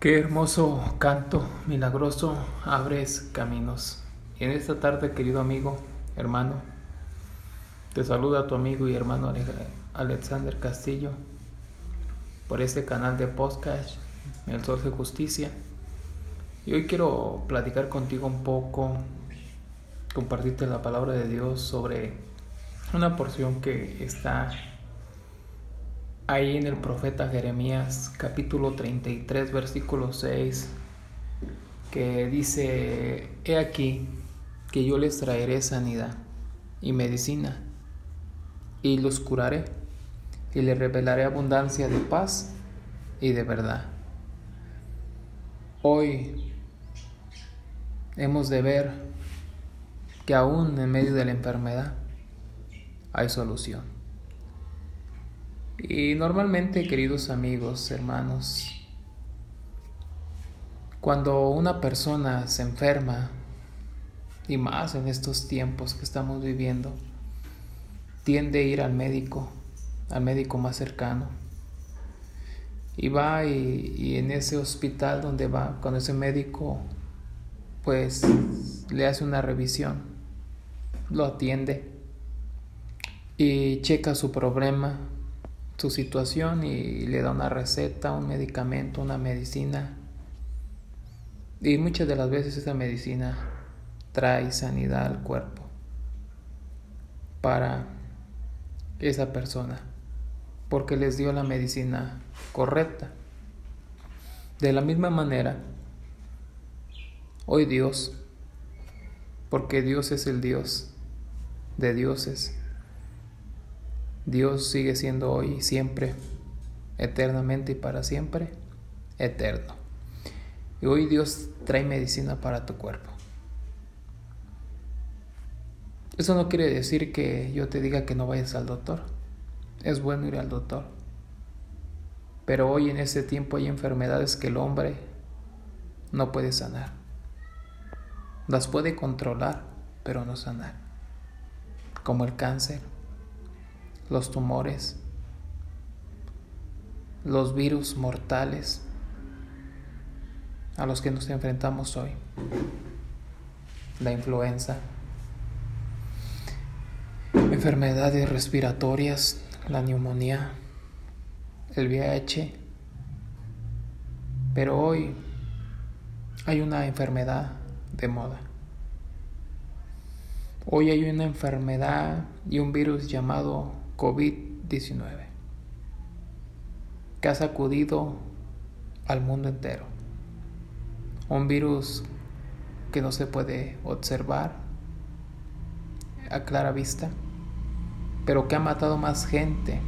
Qué hermoso canto milagroso abres caminos. Y en esta tarde, querido amigo, hermano, te saluda tu amigo y hermano Alexander Castillo por este canal de podcast, El Sol de Justicia. Y hoy quiero platicar contigo un poco, compartirte la palabra de Dios sobre una porción que está ahí en el profeta Jeremías capítulo 33 versículo 6 que dice, he aquí que yo les traeré sanidad y medicina y los curaré y les revelaré abundancia de paz y de verdad. Hoy hemos de ver que aún en medio de la enfermedad hay solución. Y normalmente, queridos amigos, hermanos, cuando una persona se enferma, y más en estos tiempos que estamos viviendo, tiende a ir al médico, al médico más cercano. Y va y, y, en ese hospital donde va, con ese médico, pues le hace una revisión, lo atiende y checa su problema, su situación y le da una receta, un medicamento, una medicina. Y muchas de las veces esa medicina trae sanidad al cuerpo para esa persona, porque les dio la medicina correcta. De la misma manera, hoy Dios, porque Dios es el Dios de dioses, Dios sigue siendo hoy siempre, eternamente y para siempre, eterno. Y hoy Dios trae medicina para tu cuerpo. Eso no quiere decir que yo te diga que no vayas al doctor. Es bueno ir al doctor. Pero hoy en este tiempo hay enfermedades que el hombre no puede sanar. Las puede controlar, pero no sanar. Como el cáncer, los tumores, los virus mortales a los que nos enfrentamos hoy, la influenza, enfermedades respiratorias, la neumonía, el VIH, pero hoy hay una enfermedad de moda. Hoy hay una enfermedad y un virus llamado COVID-19, que ha sacudido al mundo entero. Un virus que no se puede observar a clara vista, pero que ha matado más gente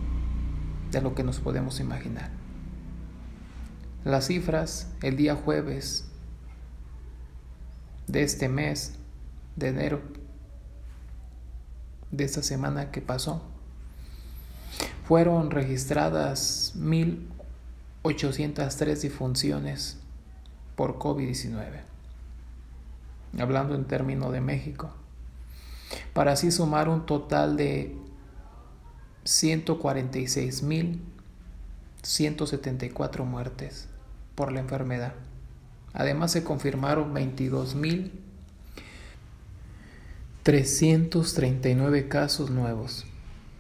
de lo que nos podemos imaginar. Las cifras el día jueves de este mes de enero, de esta semana que pasó, fueron registradas 1.803 difunciones por COVID-19, hablando en términos de México, para así sumar un total de 146.174 muertes por la enfermedad. Además se confirmaron 22.339 casos nuevos,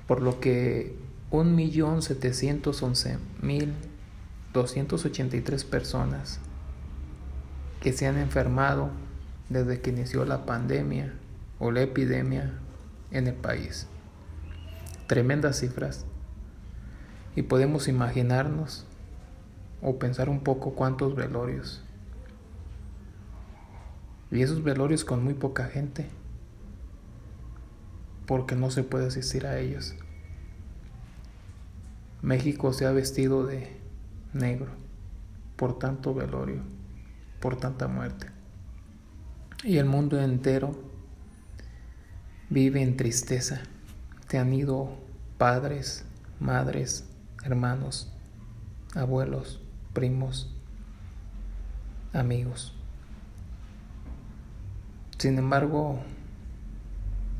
por lo que 1.711.283 personas que se han enfermado desde que inició la pandemia o la epidemia en el país. Tremendas cifras. Y podemos imaginarnos o pensar un poco cuántos velorios. Y esos velorios con muy poca gente, porque no se puede asistir a ellos. México se ha vestido de negro por tanto velorio, por tanta muerte. Y el mundo entero vive en tristeza. Te han ido padres, madres, hermanos, abuelos, primos, amigos. Sin embargo,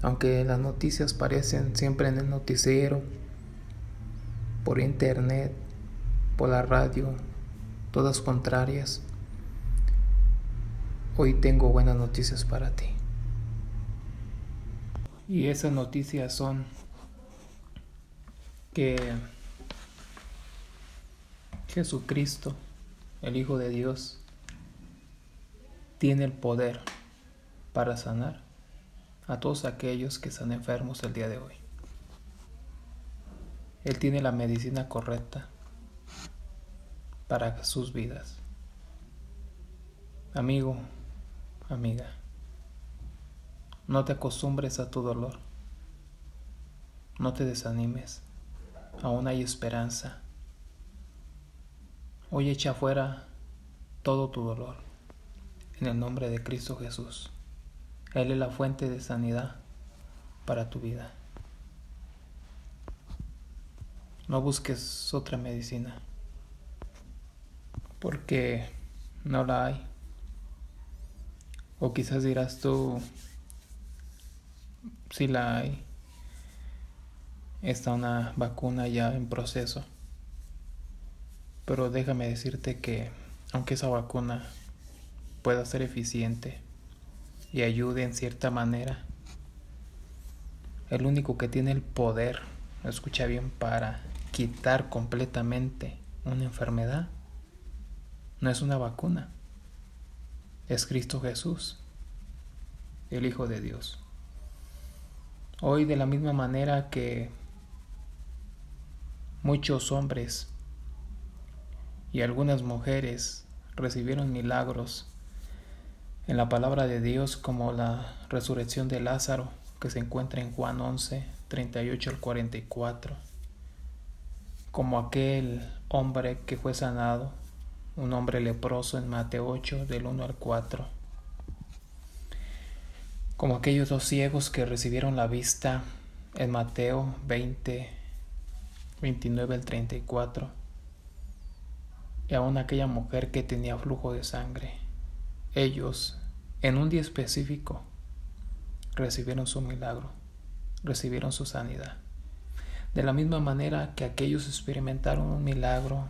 aunque las noticias parecen siempre en el noticiero, por internet, por la radio, todas contrarias, hoy tengo buenas noticias para ti. Y esas noticias son que Jesucristo, el Hijo de Dios, tiene el poder para sanar a todos aquellos que están enfermos el día de hoy. Él tiene la medicina correcta para sus vidas. Amigo, amiga, no te acostumbres a tu dolor. No te desanimes. Aún hay esperanza. Hoy echa fuera todo tu dolor en el nombre de Cristo Jesús. Él es la fuente de sanidad para tu vida. No busques otra medicina, porque no la hay. O quizás dirás tú, si la hay, está una vacuna ya en proceso. Pero déjame decirte que aunque esa vacuna pueda ser eficiente, y ayude en cierta manera. El único que tiene el poder, escucha bien, para quitar completamente una enfermedad no es una vacuna, es Cristo Jesús, el Hijo de Dios. Hoy de la misma manera que muchos hombres y algunas mujeres recibieron milagros en la palabra de Dios como la resurrección de Lázaro que se encuentra en Juan 11, 38 al 44, como aquel hombre que fue sanado, un hombre leproso en Mateo 8 del 1 al 4, como aquellos dos ciegos que recibieron la vista en Mateo 20, 29 al 34, y aún aquella mujer que tenía flujo de sangre. Ellos en un día específico recibieron su milagro, recibieron su sanidad. De la misma manera que aquellos experimentaron un milagro,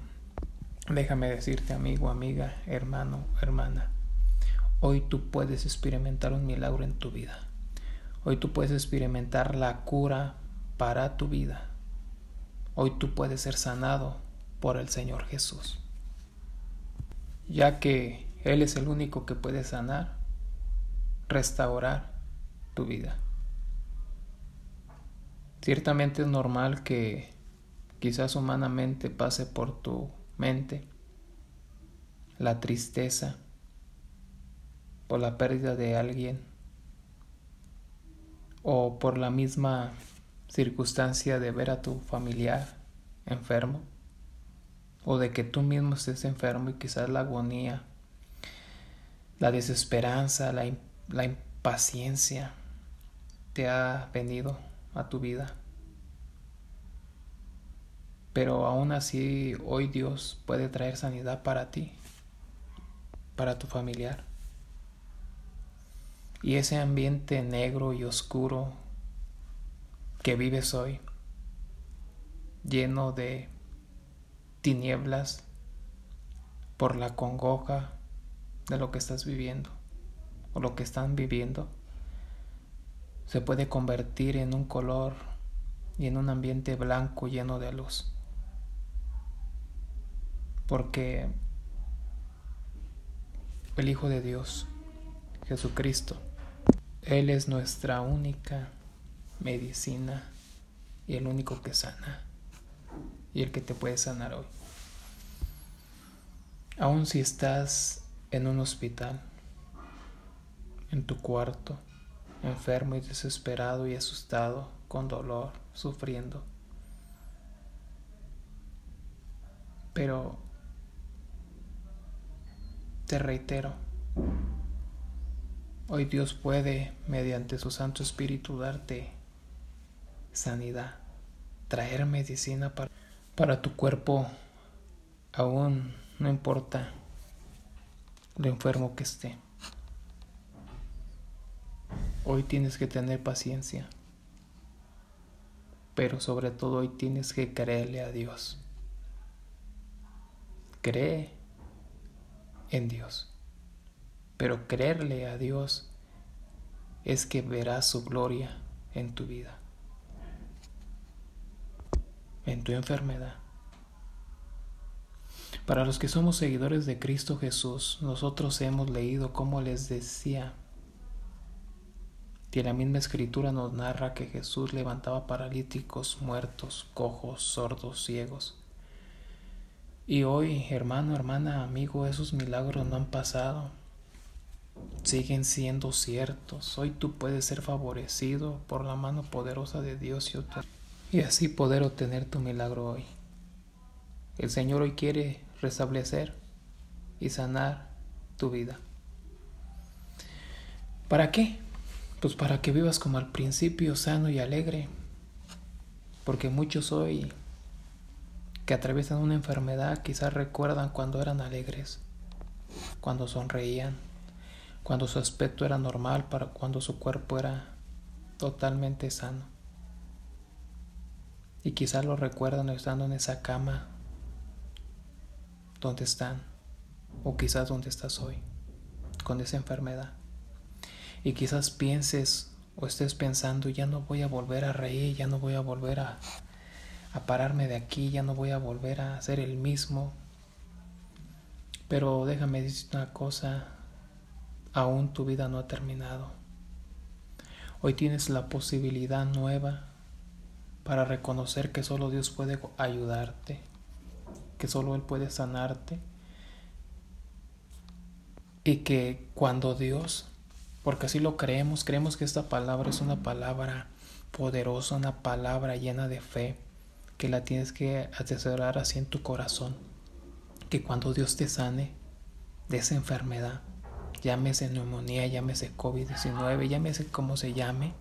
déjame decirte amigo, amiga, hermano, hermana, hoy tú puedes experimentar un milagro en tu vida. Hoy tú puedes experimentar la cura para tu vida. Hoy tú puedes ser sanado por el Señor Jesús. Ya que Él es el único que puede sanar, restaurar tu vida. Ciertamente es normal que quizás humanamente pase por tu mente la tristeza por la pérdida de alguien o por la misma circunstancia de ver a tu familiar enfermo o de que tú mismo estés enfermo y quizás la agonía, la desesperanza, la la impaciencia te ha venido a tu vida. Pero aún así hoy Dios puede traer sanidad para ti, para tu familiar. Y ese ambiente negro y oscuro que vives hoy, lleno de tinieblas por la congoja de lo que estás viviendo o lo que están viviendo se puede convertir en un color y en un ambiente blanco lleno de luz. Porque el Hijo de Dios, Jesucristo, Él es nuestra única medicina y el único que sana y el que te puede sanar hoy. Aun si estás en un hospital, en tu cuarto, enfermo y desesperado y asustado, con dolor, sufriendo. Pero te reitero, hoy Dios puede, mediante su Santo Espíritu, darte sanidad, traer medicina para, para tu cuerpo, aún no importa lo enfermo que esté. Hoy tienes que tener paciencia, pero sobre todo hoy tienes que creerle a Dios. Cree en Dios. Pero creerle a Dios es que verás su gloria en tu vida, en tu enfermedad. Para los que somos seguidores de Cristo Jesús, nosotros hemos leído, como les decía, que la misma escritura nos narra que Jesús levantaba paralíticos, muertos, cojos, sordos, ciegos. Y hoy, hermano, hermana, amigo, esos milagros no han pasado. Siguen siendo ciertos. Hoy tú puedes ser favorecido por la mano poderosa de Dios y, y así poder obtener tu milagro hoy. El Señor hoy quiere restablecer y sanar tu vida. ¿Para qué? Pues para que vivas como al principio, sano y alegre. Porque muchos hoy que atraviesan una enfermedad quizás recuerdan cuando eran alegres, cuando sonreían, cuando su aspecto era normal, para cuando su cuerpo era totalmente sano. Y quizás lo recuerdan estando en esa cama donde están, o quizás donde estás hoy, con esa enfermedad. Y quizás pienses o estés pensando, ya no voy a volver a reír, ya no voy a volver a, a pararme de aquí, ya no voy a volver a ser el mismo. Pero déjame decir una cosa, aún tu vida no ha terminado. Hoy tienes la posibilidad nueva para reconocer que solo Dios puede ayudarte que solo Él puede sanarte. Y que cuando Dios, porque así lo creemos, creemos que esta palabra es una palabra poderosa, una palabra llena de fe, que la tienes que atesorar así en tu corazón. Que cuando Dios te sane de esa enfermedad, llámese neumonía, llámese COVID-19, llámese como se llame,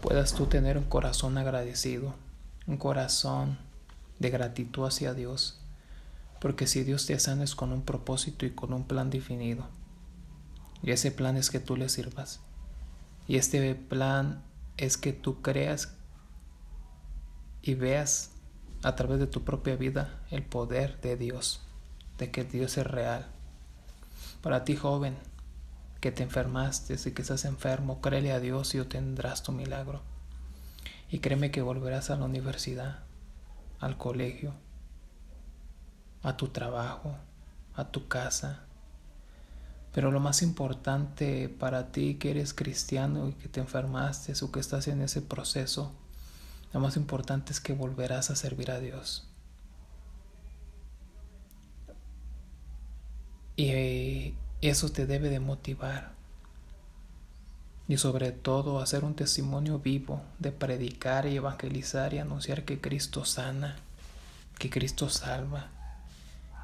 puedas tú tener un corazón agradecido, un corazón de gratitud hacia Dios, porque si Dios te sana es con un propósito y con un plan definido. Y ese plan es que tú le sirvas. Y este plan es que tú creas y veas a través de tu propia vida el poder de Dios, de que Dios es real. Para ti joven, que te enfermaste y que estás enfermo, créele a Dios y obtendrás tu milagro. Y créeme que volverás a la universidad, al colegio, a tu trabajo, a tu casa. Pero lo más importante para ti que eres cristiano y que te enfermaste o que estás en ese proceso, lo más importante es que volverás a servir a Dios. Y eso te debe de motivar. Y sobre todo hacer un testimonio vivo de predicar y evangelizar y anunciar que Cristo sana, que Cristo salva,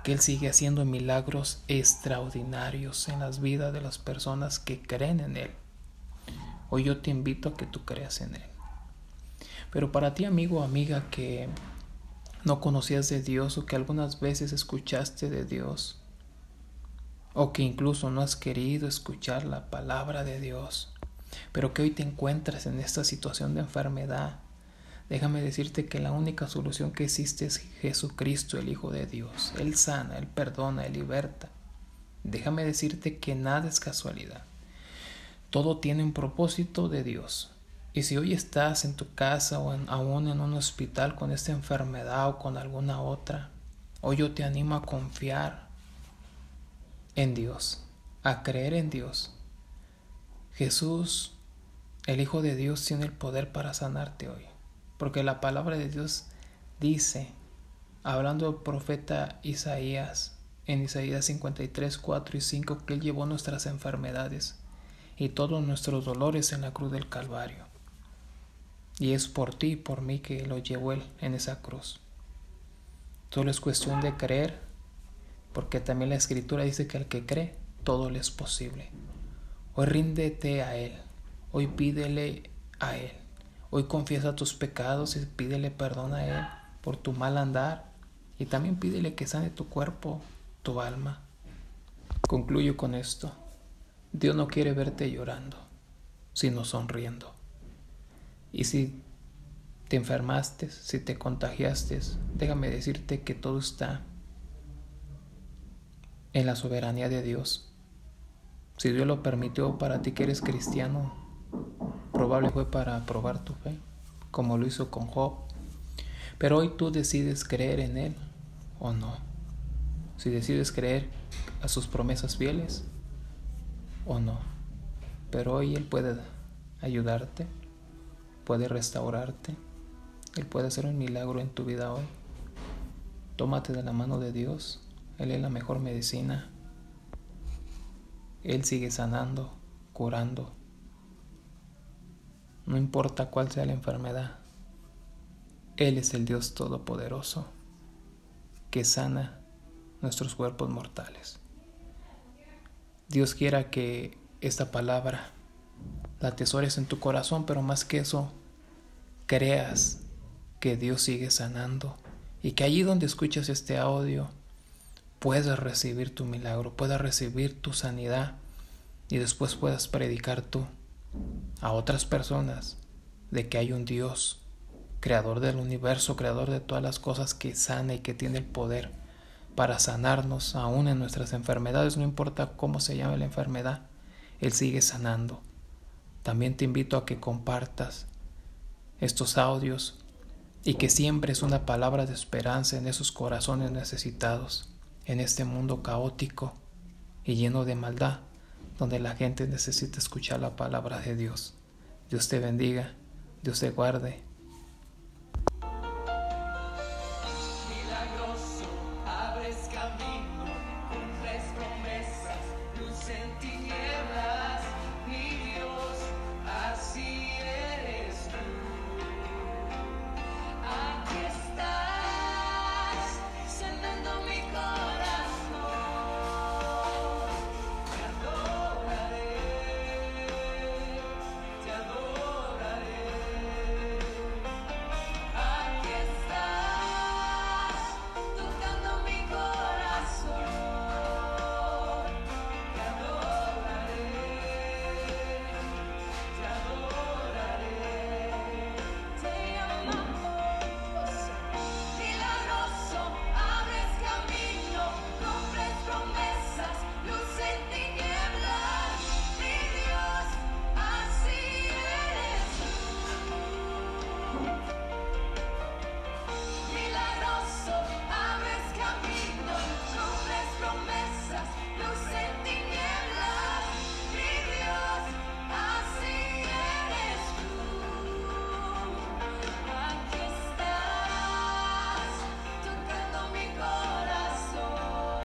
que Él sigue haciendo milagros extraordinarios en las vidas de las personas que creen en Él. Hoy yo te invito a que tú creas en Él. Pero para ti amigo o amiga que no conocías de Dios o que algunas veces escuchaste de Dios, o que incluso no has querido escuchar la palabra de Dios, pero que hoy te encuentras en esta situación de enfermedad, déjame decirte que la única solución que existe es Jesucristo, el Hijo de Dios. Él sana, Él perdona, Él liberta. Déjame decirte que nada es casualidad. Todo tiene un propósito de Dios. Y si hoy estás en tu casa o aún en un hospital con esta enfermedad o con alguna otra, hoy yo te animo a confiar en Dios, a creer en Dios. Jesús el Hijo de Dios tiene el poder para sanarte hoy. Porque la palabra de Dios dice, hablando del profeta Isaías, en Isaías 53, 4 y 5, que Él llevó nuestras enfermedades y todos nuestros dolores en la cruz del Calvario. Y es por ti y por mí que lo llevó Él en esa cruz. Solo es cuestión de creer, porque también la Escritura dice que al que cree, todo le es posible. Hoy ríndete a Él. Hoy pídele a Él. Hoy confiesa tus pecados y pídele perdón a Él por tu mal andar. Y también pídele que sane tu cuerpo, tu alma. Concluyo con esto. Dios no quiere verte llorando, sino sonriendo. Y si te enfermaste, si te contagiaste, déjame decirte que todo está en la soberanía de Dios. Si Dios lo permitió para ti que eres cristiano, probable fue para probar tu fe, como lo hizo con Job. Pero hoy tú decides creer en Él o no. Si decides creer a sus promesas fieles o no. Pero hoy Él puede ayudarte, puede restaurarte, Él puede hacer un milagro en tu vida hoy. Tómate de la mano de Dios, Él es la mejor medicina. Él sigue sanando, curando. No importa cuál sea la enfermedad, Él es el Dios Todopoderoso que sana nuestros cuerpos mortales. Dios quiera que esta palabra la atesores en tu corazón, pero más que eso, creas que Dios sigue sanando y que allí donde escuchas este audio puedas recibir tu milagro, puedas recibir tu sanidad y después puedas predicar tú a otras personas de que hay un Dios, creador del universo, creador de todas las cosas que sana y que tiene el poder para sanarnos aún en nuestras enfermedades, no importa cómo se llame la enfermedad, Él sigue sanando. También te invito a que compartas estos audios y que siempre es una palabra de esperanza en esos corazones necesitados, en este mundo caótico y lleno de maldad, donde la gente necesita escuchar la palabra de Dios. Dios te bendiga, Dios te guarde